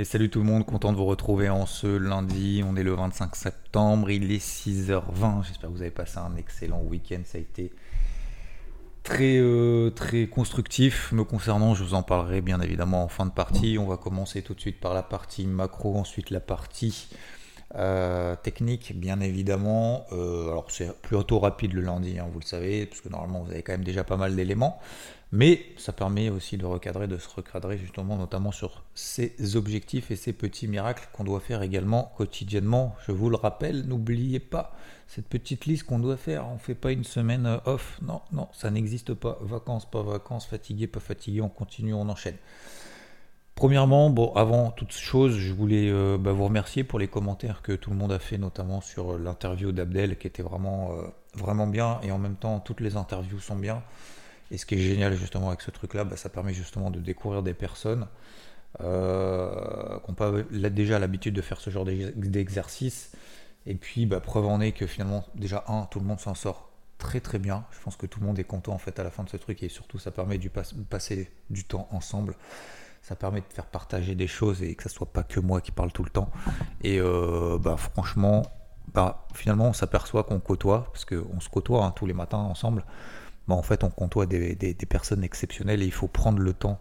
Et salut tout le monde, content de vous retrouver en ce lundi. On est le 25 septembre, il est 6h20. J'espère que vous avez passé un excellent week-end. Ça a été très, euh, très constructif. Me concernant, je vous en parlerai bien évidemment en fin de partie. On va commencer tout de suite par la partie macro, ensuite la partie euh, technique, bien évidemment. Euh, alors c'est plutôt rapide le lundi, hein, vous le savez, parce que normalement vous avez quand même déjà pas mal d'éléments. Mais ça permet aussi de recadrer, de se recadrer justement, notamment sur ces objectifs et ces petits miracles qu'on doit faire également quotidiennement. Je vous le rappelle, n'oubliez pas cette petite liste qu'on doit faire. On ne fait pas une semaine off. Non, non, ça n'existe pas. Vacances, pas vacances, fatigué, pas fatigué. On continue, on enchaîne. Premièrement, bon, avant toute chose, je voulais euh, bah, vous remercier pour les commentaires que tout le monde a fait, notamment sur euh, l'interview d'Abdel, qui était vraiment, euh, vraiment bien, et en même temps, toutes les interviews sont bien. Et ce qui est génial justement avec ce truc-là, bah, ça permet justement de découvrir des personnes euh, qui n'ont pas déjà l'habitude de faire ce genre d'exercice. Et puis, bah, preuve en est que finalement, déjà, un, tout le monde s'en sort très très bien. Je pense que tout le monde est content en fait à la fin de ce truc et surtout ça permet de passer du temps ensemble. Ça permet de faire partager des choses et que ça soit pas que moi qui parle tout le temps. Et euh, bah, franchement, bah, finalement, on s'aperçoit qu'on côtoie, parce qu'on se côtoie hein, tous les matins ensemble. Bah, en fait, on côtoie des, personnes exceptionnelles et il faut prendre le temps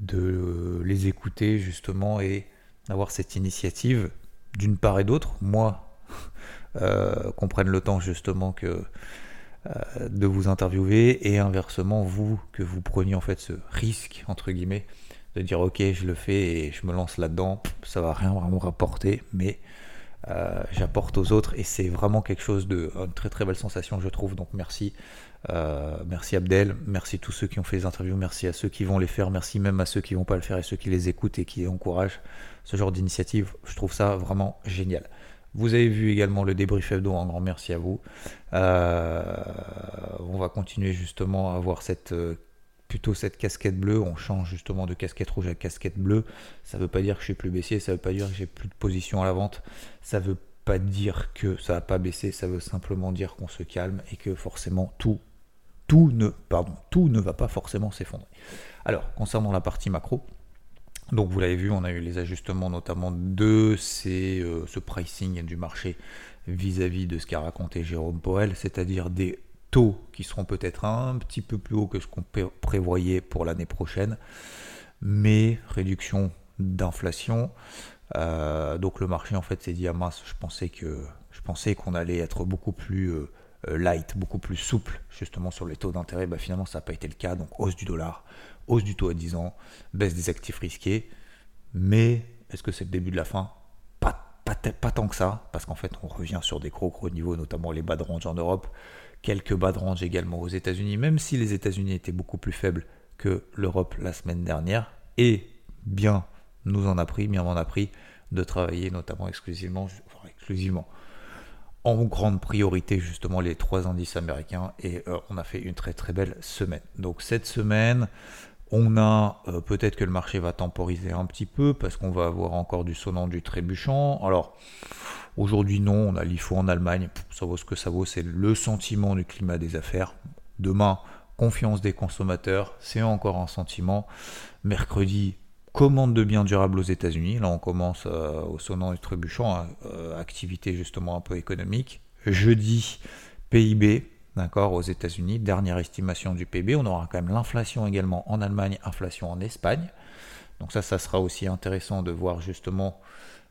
de les écouter justement et avoir cette initiative d'une part et d'autre. Moi, euh, qu'on prenne le temps justement que euh, de vous interviewer et inversement vous que vous preniez en fait ce risque entre guillemets de dire ok je le fais et je me lance là-dedans ça va rien vraiment rapporter mais euh, j'apporte aux autres et c'est vraiment quelque chose de une très très belle sensation je trouve donc merci euh, merci Abdel, merci tous ceux qui ont fait les interviews, merci à ceux qui vont les faire, merci même à ceux qui vont pas le faire et ceux qui les écoutent et qui encouragent ce genre d'initiative. Je trouve ça vraiment génial. Vous avez vu également le débrief hebdo, un grand merci à vous. Euh, on va continuer justement à avoir cette euh, plutôt cette casquette bleue. On change justement de casquette rouge à casquette bleue. Ça ne veut pas dire que je suis plus baissier, ça ne veut pas dire que j'ai plus de position à la vente. Ça veut pas dire que ça va pas baisser, ça veut simplement dire qu'on se calme et que forcément tout tout ne, va pas forcément s'effondrer. Alors, concernant la partie macro, donc vous l'avez vu, on a eu les ajustements notamment de ces, euh, ce pricing du marché vis-à-vis de ce qu'a raconté Jérôme Poel, c'est-à-dire des taux qui seront peut-être un petit peu plus hauts que ce qu'on prévoyait pour l'année prochaine, mais réduction d'inflation. Euh, donc le marché en fait s'est dit ah je pensais qu'on allait être beaucoup plus euh, light, beaucoup plus souple justement sur les taux d'intérêt, bah, finalement ça n'a pas été le cas. Donc hausse du dollar, hausse du taux à 10 ans, baisse des actifs risqués. Mais est-ce que c'est le début de la fin? Pas, pas, tant que ça, parce qu'en fait on revient sur des gros gros niveaux, notamment les bas de range en Europe, quelques bas de range également aux États-Unis, même si les États-Unis étaient beaucoup plus faibles que l'Europe la semaine dernière. Et bien nous en a pris, bien en a pris de travailler notamment exclusivement, enfin, exclusivement en grande priorité justement les trois indices américains et euh, on a fait une très très belle semaine. Donc cette semaine, on a euh, peut-être que le marché va temporiser un petit peu parce qu'on va avoir encore du sonnant, du trébuchant. Alors aujourd'hui non, on a l'IFO en Allemagne, ça vaut ce que ça vaut, c'est le sentiment du climat des affaires. Demain, confiance des consommateurs, c'est encore un sentiment. Mercredi, commande de biens durables aux États-Unis. Là, on commence euh, au sonnant et trébuchant, hein, euh, activité justement un peu économique. Jeudi, PIB, d'accord, aux États-Unis, dernière estimation du PIB. On aura quand même l'inflation également en Allemagne, inflation en Espagne. Donc ça, ça sera aussi intéressant de voir justement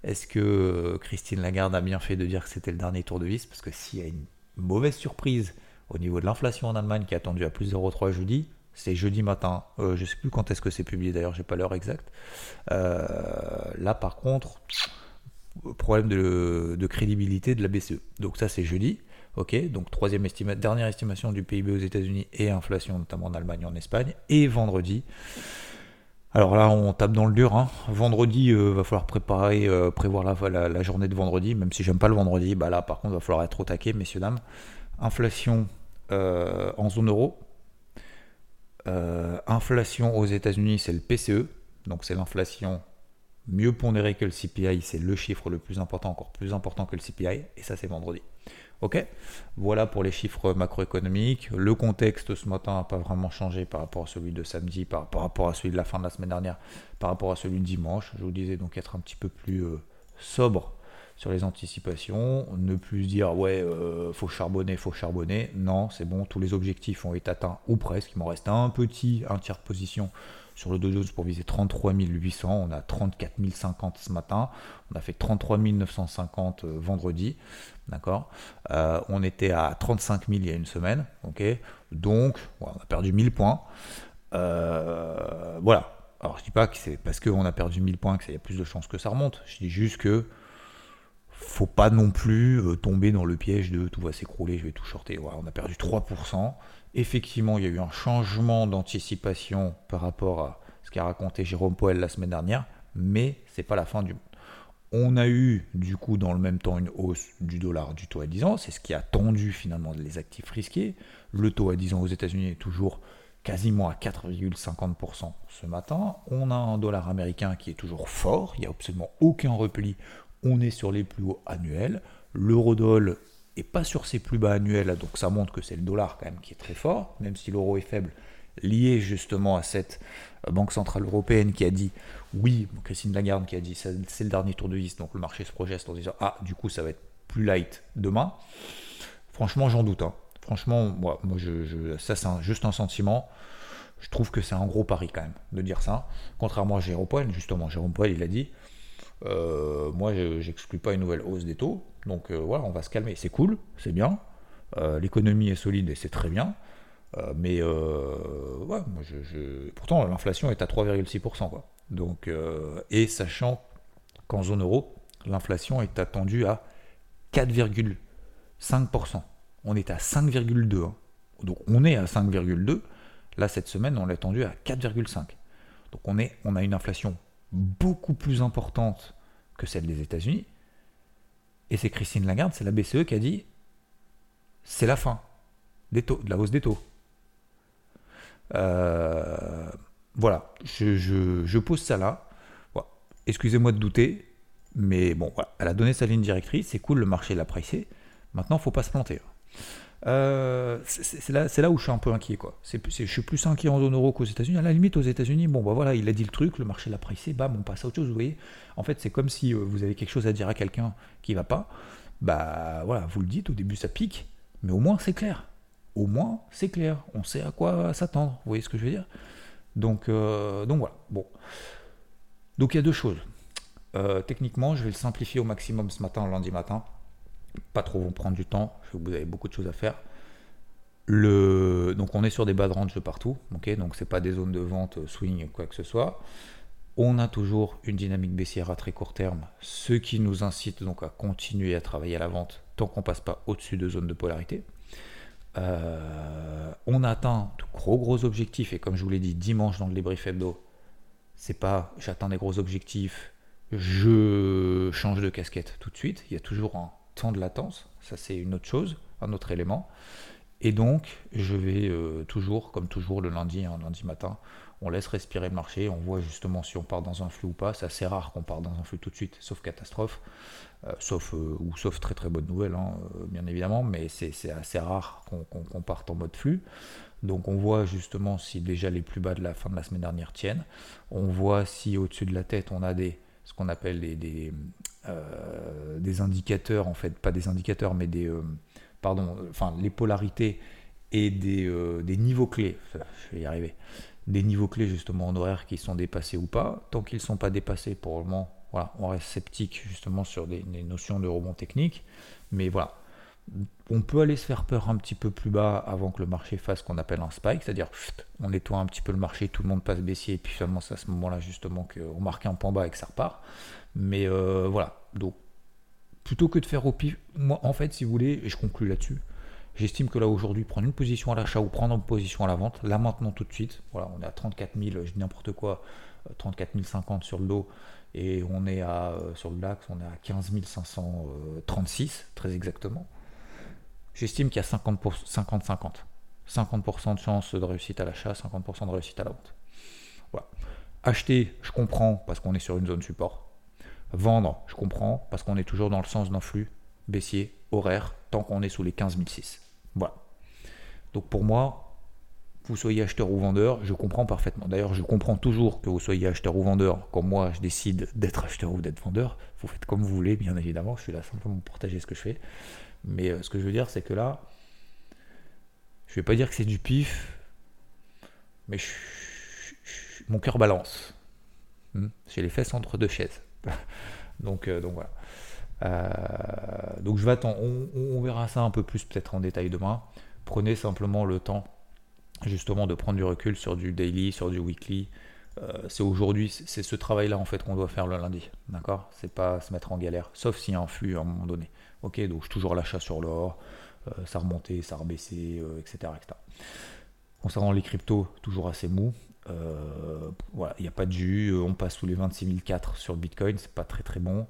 est-ce que euh, Christine Lagarde a bien fait de dire que c'était le dernier tour de vis, parce que s'il y a une mauvaise surprise au niveau de l'inflation en Allemagne qui est attendue à plus 0,3 jeudi, c'est jeudi matin. Euh, je sais plus quand est-ce que c'est publié d'ailleurs, j'ai pas l'heure exacte. Euh, là par contre, problème de, crédibilité de la BCE. Donc ça c'est jeudi. Ok, donc troisième estimation, dernière estimation du PIB aux États-Unis et inflation notamment en Allemagne et en Espagne. Et vendredi. Alors là, on tape dans le dur. Hein. Vendredi, euh, va falloir préparer, prévoir la, journée de vendredi. Même si j'aime pas le vendredi, bah là, par contre, va falloir être au taquet, messieurs dames. Inflation en zone euro, euh, inflation aux États-Unis, c'est le PCE, donc c'est l'inflation mieux pondérée que le CPI, c'est le chiffre le plus important, encore plus important que le CPI, et ça c'est vendredi. Ok? Voilà pour les chiffres macroéconomiques. Le contexte ce matin n'a pas vraiment changé par rapport à celui de samedi, par, rapport à celui de la fin de la semaine dernière, par rapport à celui de dimanche. Je vous disais donc être un petit peu plus euh, sobre sur les anticipations, ne plus dire ouais, euh, faut charbonner, faut charbonner. Non, c'est bon, tous les objectifs ont été atteints ou presque. Il m'en reste un petit, un tiers de position sur le Dow Jones pour viser 33 800. On a 34 050 ce matin. On a fait 33 950 euh, vendredi. D'accord? Euh, On était à 35 000 il y a une semaine. ok? Donc, on a perdu 1000 points. Voilà. Alors, je dis pas que c'est parce qu'on a perdu 1000 points qu'il y a plus de chances que ça remonte. Je dis juste que faut pas non plus tomber dans le piège de tout va s'écrouler, je vais tout shorter. On a perdu 3%. Effectivement, il y a eu un changement d'anticipation par rapport à ce qu'a raconté Jérôme Poel la semaine dernière, mais c'est pas la fin du monde. On a eu du coup dans le même temps une hausse du dollar du taux à 10 ans, c'est ce qui a tendu finalement les actifs risqués. Le taux à 10 ans aux États-Unis est toujours quasiment à 4,50% ce matin. On a un dollar américain qui est toujours fort, il n'y a absolument aucun repli, on est sur les plus hauts annuels. L'eurodoll et pas sur ses plus bas annuels, donc ça montre que c'est le dollar quand même qui est très fort, même si l'euro est faible, lié justement à cette euh, Banque Centrale Européenne qui a dit, oui, Christine Lagarde qui a dit, c'est le dernier tour de vis, donc le marché se projette en disant, ah, du coup ça va être plus light demain. Franchement, j'en doute. Hein. Franchement, moi, moi je, ça c'est juste un sentiment. Je trouve que c'est un gros pari quand même de dire ça. Contrairement à Jérôme Poel, justement, Jérôme Poel, il a dit, euh, moi, j'exclus pas une nouvelle hausse des taux. Donc euh, voilà, on va se calmer. C'est cool, c'est bien. Euh, l'économie est solide et c'est très bien. mais moi je, pourtant l'inflation est à 3,6%. Quoi. Donc, et sachant qu'en zone euro, l'inflation est attendue à 4,5%. On est à 5,2. Hein. Donc on est à 5,2. Là, cette semaine, on l'a attendu à 4,5. Donc on, est, on a une inflation beaucoup plus importante que celle des États-Unis. Et c'est Christine Lagarde, c'est la BCE qui a dit c'est la fin des taux, de la hausse des taux. Euh, voilà, je, pose ça là. Excusez-moi de douter, mais bon, elle a donné sa ligne directrice, c'est cool, le marché l'a pricé. Maintenant, il ne faut pas se planter. Euh, c'est là, où je suis un peu inquiet. Quoi. je suis plus inquiet en zone euro qu'aux États-Unis. À la limite, aux États-Unis, bon, bah voilà, il a dit le truc, le marché l'a pricé, bam, on passe à autre chose. Vous voyez, en fait, c'est comme si euh, vous avez quelque chose à dire à quelqu'un qui va pas. Bah voilà, vous le dites, au début ça pique, mais au moins c'est clair. Au moins c'est clair. On sait à quoi s'attendre. Vous voyez ce que je veux dire donc, euh, donc voilà. Bon. Donc il y a deux choses. techniquement, je vais le simplifier au maximum ce matin, lundi matin pas trop vous prendre du temps, vous avez beaucoup de choses à faire. Donc on est sur des bas de range de partout, ok donc c'est pas des zones de vente, euh, swing, quoi que ce soit. On a toujours une dynamique baissière à très court terme, ce qui nous incite donc à continuer à travailler à la vente tant qu'on passe pas au-dessus de zones de polarité. Euh, on atteint de gros gros objectifs et comme je vous l'ai dit dimanche dans le débrief hebdo, c'est pas j'atteins des gros objectifs, je change de casquette tout de suite. Il y a toujours un temps de latence, ça c'est une autre chose, un autre élément. Et donc, je vais euh, toujours, comme toujours, le lundi, un lundi matin, on laisse respirer le marché, on voit justement si on part dans un flux ou pas. C'est assez rare qu'on parte dans un flux tout de suite, sauf catastrophe, euh, sauf euh, ou sauf très très bonne nouvelle, hein, bien évidemment, mais c'est assez rare qu'on parte en mode flux. Donc on voit justement si déjà les plus bas de la fin de la semaine dernière tiennent. On voit si au-dessus de la tête on a des ce qu'on appelle des, euh, des indicateurs, en fait, pas des indicateurs, mais des, euh, pardon, enfin, les polarités et des, euh, des niveaux clés, je vais y arriver, des niveaux clés justement en horaire qui sont dépassés ou pas. Tant qu'ils ne sont pas dépassés, pour le moment, voilà, on reste sceptique justement sur des, notions de rebond technique. Mais voilà, on peut aller se faire peur un petit peu plus bas avant que le marché fasse ce qu'on appelle un spike, c'est-à-dire on nettoie un petit peu le marché, tout le monde passe baissier, et puis finalement c'est à ce moment-là justement qu'on marque un point bas et que ça repart. Mais euh, voilà, donc plutôt que de faire au pif, moi en fait si vous voulez, et je conclue là-dessus, j'estime que là aujourd'hui prendre une position à l'achat ou prendre une position à la vente, là maintenant tout de suite, voilà, on est à 34 000, je dis n'importe quoi, 34 euh, 050 sur le dos, et on est à, euh, sur le DAX, on est à 15 536 très exactement. J'estime qu'il y a 50-50. 50%, de chance de réussite à l'achat, 50% de réussite à la vente. Voilà. Acheter, je comprends parce qu'on est sur une zone support. Vendre, je comprends, parce qu'on est toujours dans le sens d'un flux baissier, horaire, tant qu'on est sous les 15 006. Voilà. Donc pour moi, vous soyez acheteur ou vendeur, je comprends parfaitement. D'ailleurs, je comprends toujours que vous soyez acheteur ou vendeur. Quand moi, je décide d'être acheteur ou d'être vendeur, vous faites comme vous voulez, bien évidemment. Je suis là simplement pour partager ce que je fais. Mais euh, ce que je veux dire, c'est que là, je vais pas dire que c'est du pif, mais mon cœur balance. Hmm? J'ai les fesses entre deux chaises. donc, euh, donc voilà. Euh, donc je vais attendre. On, verra ça un peu plus peut-être en détail demain. Prenez simplement le temps justement de prendre du recul sur du daily, sur du weekly. C'est aujourd'hui, c'est ce travail-là en fait qu'on doit faire le lundi, d'accord? C'est pas se mettre en galère, sauf s'il y a un flux à un moment donné. Ok, donc toujours l'achat sur l'or, ça remontait, ça rebaissait, etc., etc. Concernant les cryptos, toujours assez mou. Euh, il n'y a pas de jus. Euh, on passe sous les 26 004 sur Bitcoin, c'est pas très très bon.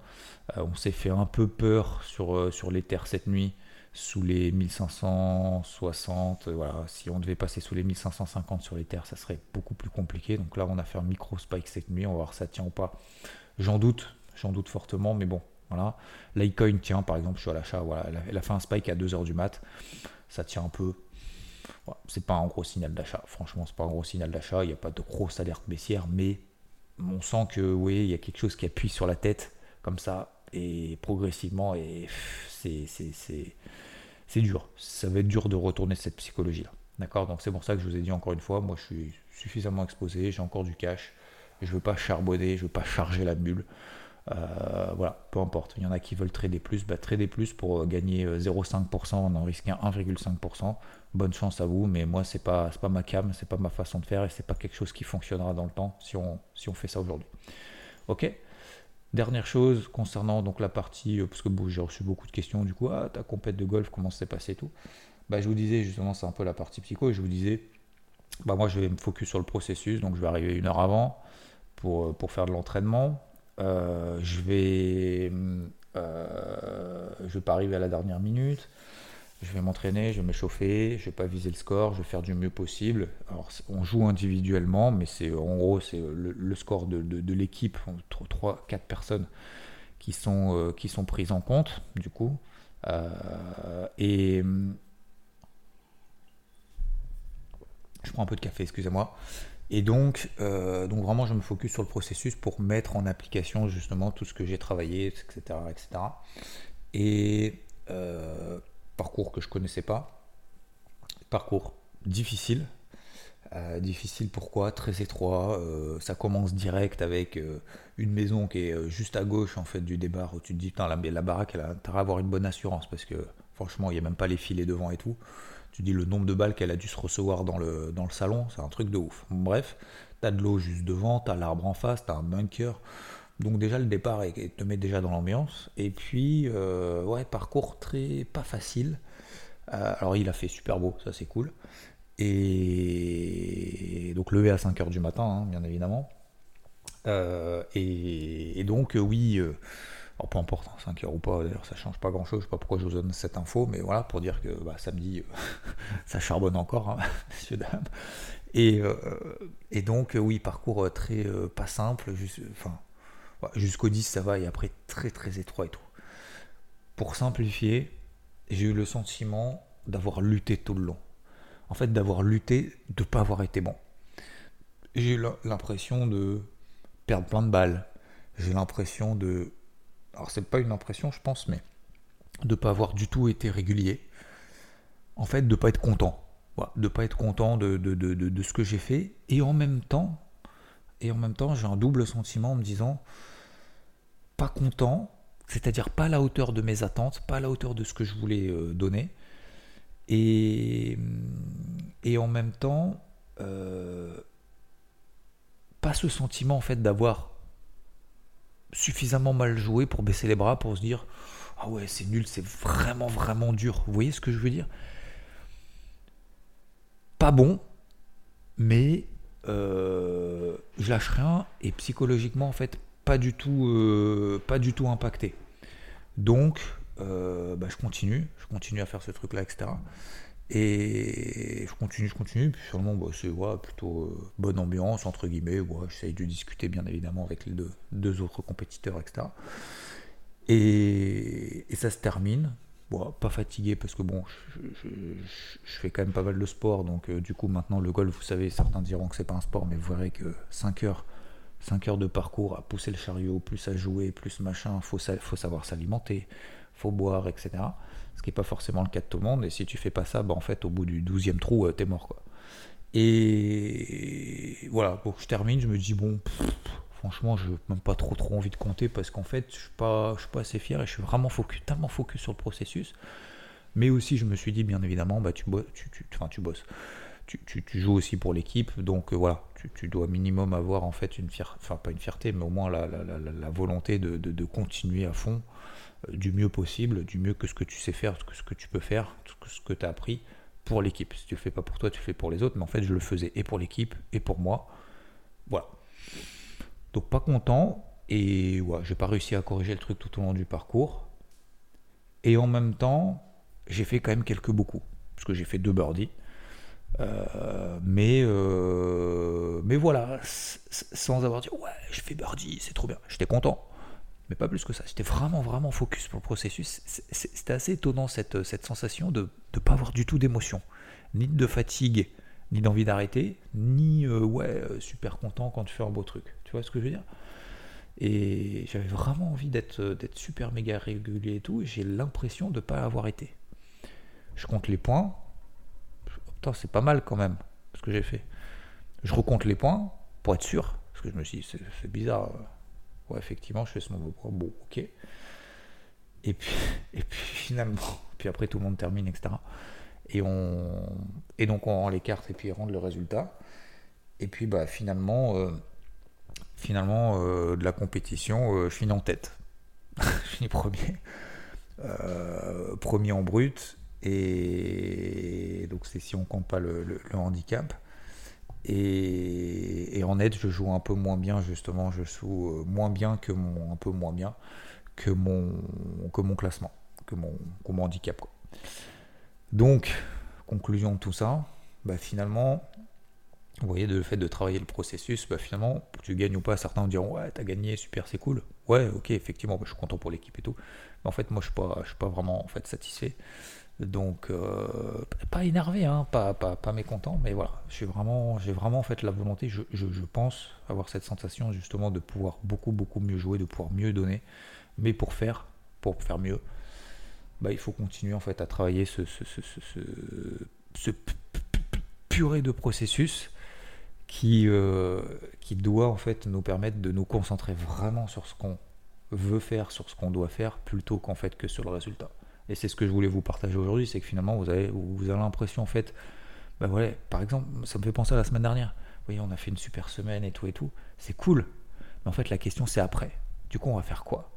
Euh, on s'est fait un peu peur sur, sur l'Ether cette nuit, sous les 1560. voilà, si on devait passer sous les 1550 sur l'Ether, ça serait beaucoup plus compliqué. Donc là, on a fait un micro spike cette nuit. On va voir si ça tient ou pas. J'en doute, j'en doute fortement, mais bon, voilà. Litecoin tient, par exemple, je suis à l'achat. Voilà, elle a fait un spike à 2h du mat. Ça tient un peu c'est pas un gros signal d'achat. Franchement, c'est pas un gros signal d'achat. Il n'y a pas de grosse alerte baissière, mais on sent que oui, il y a quelque chose qui appuie sur la tête comme ça et progressivement et c'est dur. Ça va être dur de retourner cette psychologie là. D'accord? Donc c'est pour ça que je vous ai dit encore une fois, moi je suis suffisamment exposé, j'ai encore du cash, je veux pas charbonner, je veux pas charger la bulle. Euh, voilà, peu importe. Il y en a qui veulent trader plus, bah, trader plus pour euh, gagner 0,5% euh, en en risquant 1,5% bonne chance à vous, mais moi c'est pas pas ma cam, c'est pas ma façon de faire et c'est pas quelque chose qui fonctionnera dans le temps si on si on fait ça aujourd'hui. Ok. Dernière chose concernant donc la partie parce que j'ai reçu beaucoup de questions du coup ah ta compète de golf comment s'est passé tout. Bah je vous disais justement c'est un peu la partie psycho et je vous disais bah moi je vais me focus sur le processus donc je vais arriver une heure avant pour pour faire de l'entraînement. Euh, je vais je vais pas arriver à la dernière minute je vais m'entraîner, je vais m'échauffer, je vais pas viser le score, je vais faire du mieux possible. Alors on joue individuellement, mais c'est en gros c'est le, score de, de, l'équipe, 3 4 personnes qui sont, euh, qui sont prises en compte du coup. Euh, et je prends un peu de café, excusez-moi. Et donc, euh, donc vraiment, je me focus sur le processus pour mettre en application justement tout ce que j'ai travaillé, etc., etc. Et parcours que je connaissais pas. Parcours difficile. Euh, difficile pourquoi? Très étroit. Euh, ça commence direct avec euh, une maison qui est juste à gauche en fait du départ où tu te dis la, la baraque elle a intérêt à avoir une bonne assurance parce que franchement il n'y a même pas les filets devant et tout. Tu dis le nombre de balles qu'elle a dû se recevoir dans le, salon, c'est un truc de ouf. Bref, t'as de l'eau juste devant, t'as l'arbre en face, t'as un bunker. Donc déjà le départ te met déjà dans l'ambiance. Et puis euh, ouais parcours très pas facile. Euh, alors il a fait super beau, ça c'est cool. Et donc levé à 5h du matin, hein, bien évidemment. Euh, et, donc oui, alors peu importe, 5h hein, ou pas, d'ailleurs ça change pas grand chose, je sais pas pourquoi je vous donne cette info, mais voilà, pour dire que bah, samedi ça charbonne encore, hein, messieurs, dames. Et, et donc oui, parcours très pas simple, Jusqu'au 10, ça va, et après très très étroit et tout. Pour simplifier, j'ai eu le sentiment d'avoir lutté tout le long. En fait, d'avoir lutté, de ne pas avoir été bon. J'ai eu l'impression de perdre plein de balles. J'ai l'impression de. Alors, c'est pas une impression, je pense, mais de ne pas avoir du tout été régulier. En fait, de ne pas être content. de ne pas être content de, de, de, de ce que j'ai fait. Et en même temps, et en même temps, j'ai un double sentiment en me disant pas content, c'est-à-dire pas à la hauteur de mes attentes, pas à la hauteur de ce que je voulais euh, donner. Et, et en même temps, euh, pas ce sentiment en fait d'avoir suffisamment mal joué pour baisser les bras, pour se dire ah ouais c'est nul, c'est vraiment vraiment dur. Vous voyez ce que je veux dire? Pas bon, mais euh, je lâche rien et psychologiquement en fait pas du tout, euh, pas du tout impacté. Donc, euh, bah, je continue, je continue à faire ce truc-là, etc. Et je continue, je continue. Puis finalement, bah, c'est plutôt euh, bonne ambiance, entre guillemets. Ouais, J'essaye de discuter, bien évidemment, avec les deux, deux autres compétiteurs, etc. Et, ça se termine. pas fatigué parce que bon, je, fais quand même pas mal de sport, donc euh, du coup maintenant le golf, vous savez, certains diront que c'est pas un sport, mais vous verrez que 5 heures, 5 heures de parcours à pousser le chariot, plus à jouer, plus machin, faut, faut savoir s'alimenter, faut boire, etc. Ce qui n'est pas forcément le cas de tout le monde, et si tu fais pas ça, bah, en fait au bout du 12e trou, euh, t'es mort quoi. Et voilà, que je termine, je me dis bon, franchement, je n'ai même pas trop trop envie de compter parce qu'en fait, je suis pas, je suis pas assez fier et je suis vraiment focus, tellement focus sur le processus. Mais aussi, je me suis dit, bien évidemment, bah, tu, tu, tu, tu bosses. Tu, joues aussi pour l'équipe, donc euh, voilà, tu, dois minimum avoir en fait une fierté, enfin pas une fierté, mais au moins la, la, volonté de, continuer à fond, euh, du mieux possible, du mieux que ce que tu sais faire, que ce que tu peux faire, que ce que tu as appris pour l'équipe. Si tu le fais pas pour toi, tu le fais pour les autres, mais en fait, je le faisais et pour l'équipe et pour moi. Voilà. Donc pas content et ouais, j'ai pas réussi à corriger le truc tout au long du parcours. Et en même temps, j'ai fait quand même quelques beaucoup parce que j'ai fait deux birdies. Euh, mais euh, mais voilà, sans avoir dit ouais, je fais birdie, c'est trop bien. J'étais content, mais pas plus que ça. J'étais vraiment vraiment focus pour le processus. C'était assez étonnant cette, cette sensation de ne pas avoir du tout d'émotion, ni de fatigue, ni d'envie d'arrêter, ni euh, ouais super content quand tu fais un beau truc vois ce que je veux dire? Et j'avais vraiment envie d'être, d'être super méga régulier et tout, et j'ai l'impression de ne pas avoir été. Je compte les points. C'est pas mal quand même, ce que j'ai fait. Je recompte les points pour être sûr, parce que je me suis dit, c'est, bizarre. Ouais, effectivement, je fais ce mauvais point. Bon, ok. Et puis, et puis finalement, puis après tout le monde termine, etc. Et, on, et donc on rend les cartes et puis on rend le résultat. Et puis bah, finalement, euh, finalement, euh, de la compétition, euh, je finis en tête. je finis premier. Euh, premier en brut. Et donc, c'est si on compte pas le, handicap. Et, en net, je joue un peu moins bien, justement. Je joue moins bien que mon. Un peu moins bien que mon, que mon classement, que mon, mon handicap. Donc, conclusion de tout ça, bah, finalement, vous voyez, le fait de travailler le processus, bah finalement, tu gagnes ou pas, certains dire ouais, t'as gagné, super, c'est cool. Ouais, ok, effectivement, bah, je suis content pour l'équipe et tout. Mais en fait, moi, je suis pas, je suis pas vraiment en fait satisfait. Donc, euh, pas énervé, hein, pas, pas, pas, mécontent, mais voilà, j'ai vraiment, en fait la volonté, je, pense avoir cette sensation justement de pouvoir beaucoup, beaucoup mieux jouer, de pouvoir mieux donner. Mais pour faire, pour faire mieux, bah, il faut continuer en fait à travailler ce, ce purée de processus qui, euh, qui doit en fait nous permettre de nous concentrer vraiment sur ce qu'on veut faire, sur ce qu'on doit faire, plutôt qu'en fait que sur le résultat. Et c'est ce que je voulais vous partager aujourd'hui, c'est que finalement vous avez, vous avez l'impression en fait, bah voilà, par exemple, ça me fait penser à la semaine dernière. Vous voyez, on a fait une super semaine et tout et tout, c'est cool. Mais en fait la question c'est après. Du coup on va faire quoi?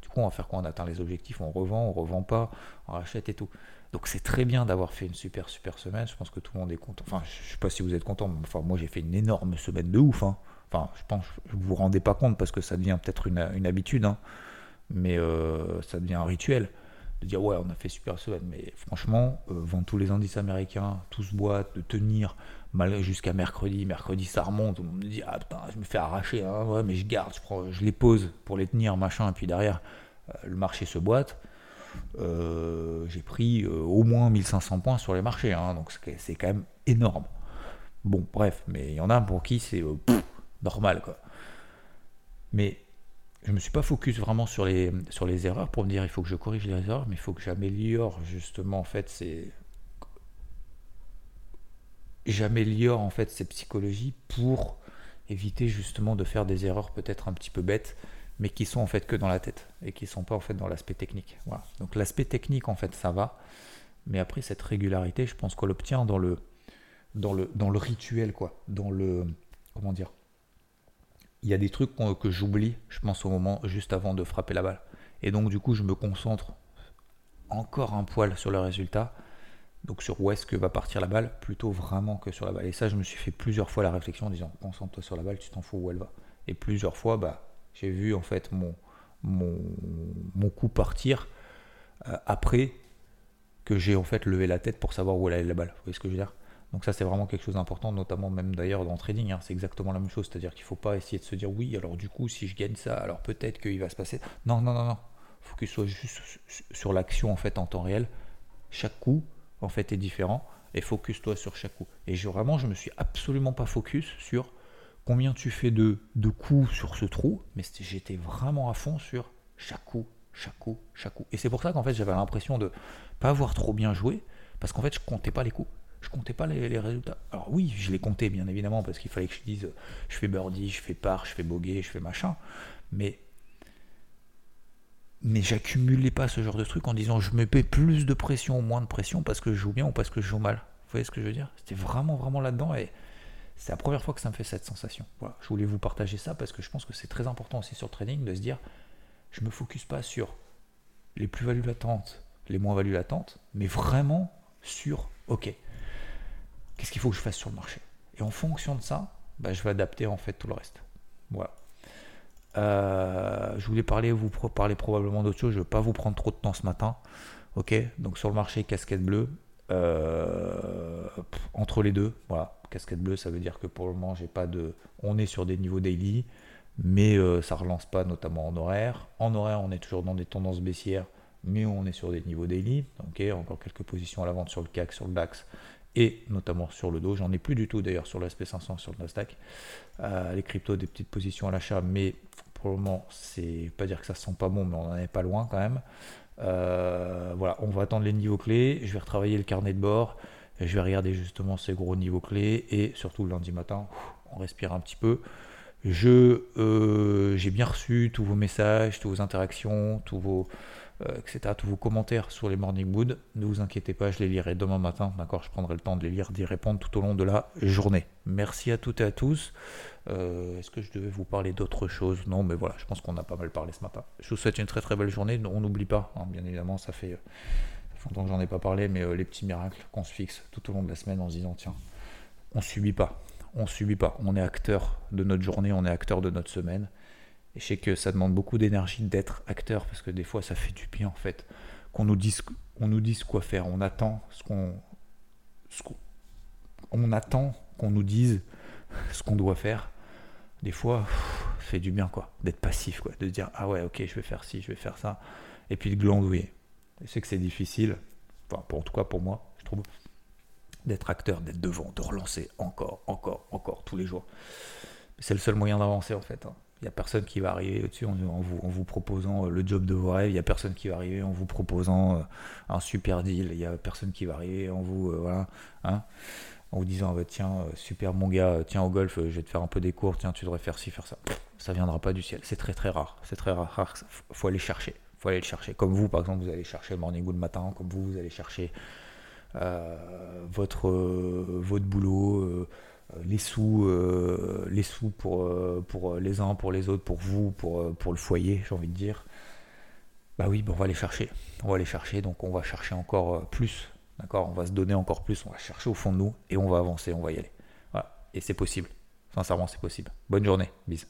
Du coup on va faire quoi? On atteint les objectifs, on revend, on revend pas, on rachète et tout. Donc c'est très bien d'avoir fait une super super semaine. Je pense que tout le monde est content. Enfin, je sais pas si vous êtes content, mais enfin moi j'ai fait une énorme semaine de ouf. Hein. Enfin, je pense vous vous rendez pas compte parce que ça devient peut-être une, habitude, hein. mais euh, ça devient un rituel de dire ouais on a fait super semaine. Mais franchement, euh, vendre tous les indices américains, tous boîtes, de tenir mal jusqu'à mercredi. Mercredi ça remonte. On me dit ah putain je me fais arracher. Hein. ouais mais je garde, je, prends, je les pose pour les tenir machin. Et puis derrière euh, le marché se boite. Euh, j'ai pris euh, au moins 1500 points sur les marchés, hein, donc c'est quand même énorme. Bon, bref, mais il y en a pour qui c'est normal, quoi. Mais je me suis pas focus vraiment sur les, sur les erreurs pour me dire il faut que je corrige les erreurs, mais il faut que j'améliore justement en fait ces j'améliore en fait ces psychologies pour éviter justement de faire des erreurs peut-être un petit peu bêtes mais qui sont en fait que dans la tête et qui sont pas en fait dans l'aspect technique. Voilà. Donc l'aspect technique en fait ça va, mais après cette régularité, je pense qu'on l'obtient dans le dans le dans le rituel quoi, dans le comment dire. Il y a des trucs que j'oublie, je pense au moment juste avant de frapper la balle, et donc du coup je me concentre encore un poil sur le résultat. Donc sur où est-ce que va partir la balle, plutôt vraiment que sur la balle. Et ça, je me suis fait plusieurs fois la réflexion en disant concentre-toi sur la balle, tu t'en fous où elle va. Et plusieurs fois, bah j'ai vu en fait mon, mon, coup partir euh, après que j'ai en fait levé la tête pour savoir où allait la balle. Vous voyez ce que je veux dire? Donc ça c'est vraiment quelque chose d'important, notamment même d'ailleurs dans le trading. Hein. c'est exactement la même chose, c'est-à-dire qu'il ne faut pas essayer de se dire oui, alors du coup si je gagne ça, alors peut-être qu'il va se passer. Non, non, non, non. Focus-toi juste sur l'action en fait en temps réel. Chaque coup en fait est différent et focus-toi sur chaque coup. Et vraiment, je me suis absolument pas focus sur combien tu fais de, de coups sur ce trou, mais j'étais vraiment à fond sur chaque coup, chaque coup, chaque coup. Et c'est pour ça qu'en fait j'avais l'impression de pas avoir trop bien joué, parce qu'en fait je comptais pas les coups. Je comptais pas les, résultats. Alors oui, je les comptais bien évidemment, parce qu'il fallait que je dise je fais birdie, je fais par, je fais bogey, je fais machin. Mais mais j'accumulais pas ce genre de truc en disant je me paie plus de pression ou moins de pression parce que je joue bien ou parce que je joue mal. Vous voyez ce que je veux dire? C'était vraiment vraiment là-dedans et c'est la première fois que ça me fait cette sensation. Je voulais vous partager ça parce que je pense que c'est très important aussi sur le trading de se dire je me focus pas sur les plus-values latentes, les moins-values latentes, mais vraiment sur ok, qu'est-ce qu'il faut que je fasse sur le marché? Et en fonction de ça, bah, je vais adapter en fait tout le reste. Voilà. Euh, je voulais parler, vous parler probablement d'autre chose. Je ne vais pas vous prendre trop de temps ce matin. Ok, donc sur le marché casquette bleue, euh, entre les deux, voilà, casquette bleue, ça veut dire que pour le moment, j'ai pas de, on est sur des niveaux daily, mais euh, ça relance pas, notamment en horaire. En horaire, on est toujours dans des tendances baissières, mais on est sur des niveaux daily. Ok, encore quelques positions à la vente sur le CAC, sur le DAX et notamment sur le dos. J'en ai plus du tout d'ailleurs sur le SP500, sur le Nasdaq. les cryptos, des petites positions à l'achat, mais pour le moment, c'est pas dire que ça sent pas bon, mais on n'en est pas loin quand même. Euh, voilà, on va attendre les niveaux clés. Je vais retravailler le carnet de bord. Je vais regarder justement ces gros niveaux clés. Et surtout le lundi matin, on respire un petit peu. Je, euh, j'ai bien reçu tous vos messages, toutes vos interactions, tous vos, euh, etc., tous vos commentaires sur les Morning Wood. Ne vous inquiétez pas, je les lirai demain matin. D'accord, je prendrai le temps de les lire, d'y répondre tout au long de la journée. Merci à toutes et à tous. Euh, est-ce que je devais vous parler d'autre chose? Non, mais voilà, je pense qu'on a pas mal parlé ce matin. Je vous souhaite une très très belle journée. On n'oublie pas, hein, bien évidemment, ça fait, longtemps que j'en ai pas parlé, mais euh, les petits miracles qu'on se fixe tout au long de la semaine en se disant tiens, on subit pas, on subit pas. On est acteur de notre journée, on est acteur de notre semaine. Et je sais que ça demande beaucoup d'énergie d'être acteur parce que des fois ça fait du bien en fait qu'on nous dise, on nous dise quoi faire. On attend ce qu'on, on attend qu'on nous dise ce qu'on doit faire des fois, fait du bien, quoi, d'être passif, quoi, de dire ah ouais, ok, je vais faire ci, je vais faire ça, et puis de glandouiller. Je sais que c'est difficile, enfin, pour, en tout cas pour moi, je trouve, d'être acteur, d'être devant, de relancer encore, encore, encore, tous les jours. C'est le seul moyen d'avancer, en fait. Hein. Il n'y a personne qui va arriver au-dessus en, vous, proposant euh, le job de vos rêves. Il n'y a personne qui va arriver en vous proposant euh, un super deal. Il n'y a personne qui va arriver en vous. Euh, voilà. Hein en vous disant ah bah, tiens super mon gars tiens au golf je vais te faire un peu des cours tiens tu devrais faire ci faire ça ça viendra pas du ciel c'est très très rare c'est très rare faut aller chercher faut aller le chercher comme vous par exemple vous allez chercher le morning wood le matin comme vous vous allez chercher votre votre boulot les sous les sous pour les uns pour les autres pour vous pour pour le foyer j'ai envie de dire bah oui on va aller chercher on va aller chercher donc on va chercher encore plus D'accord? On va se donner encore plus, on va chercher au fond de nous et on va avancer, on va y aller. Voilà. Et c'est possible. Sincèrement, c'est possible. Bonne journée. Bisous.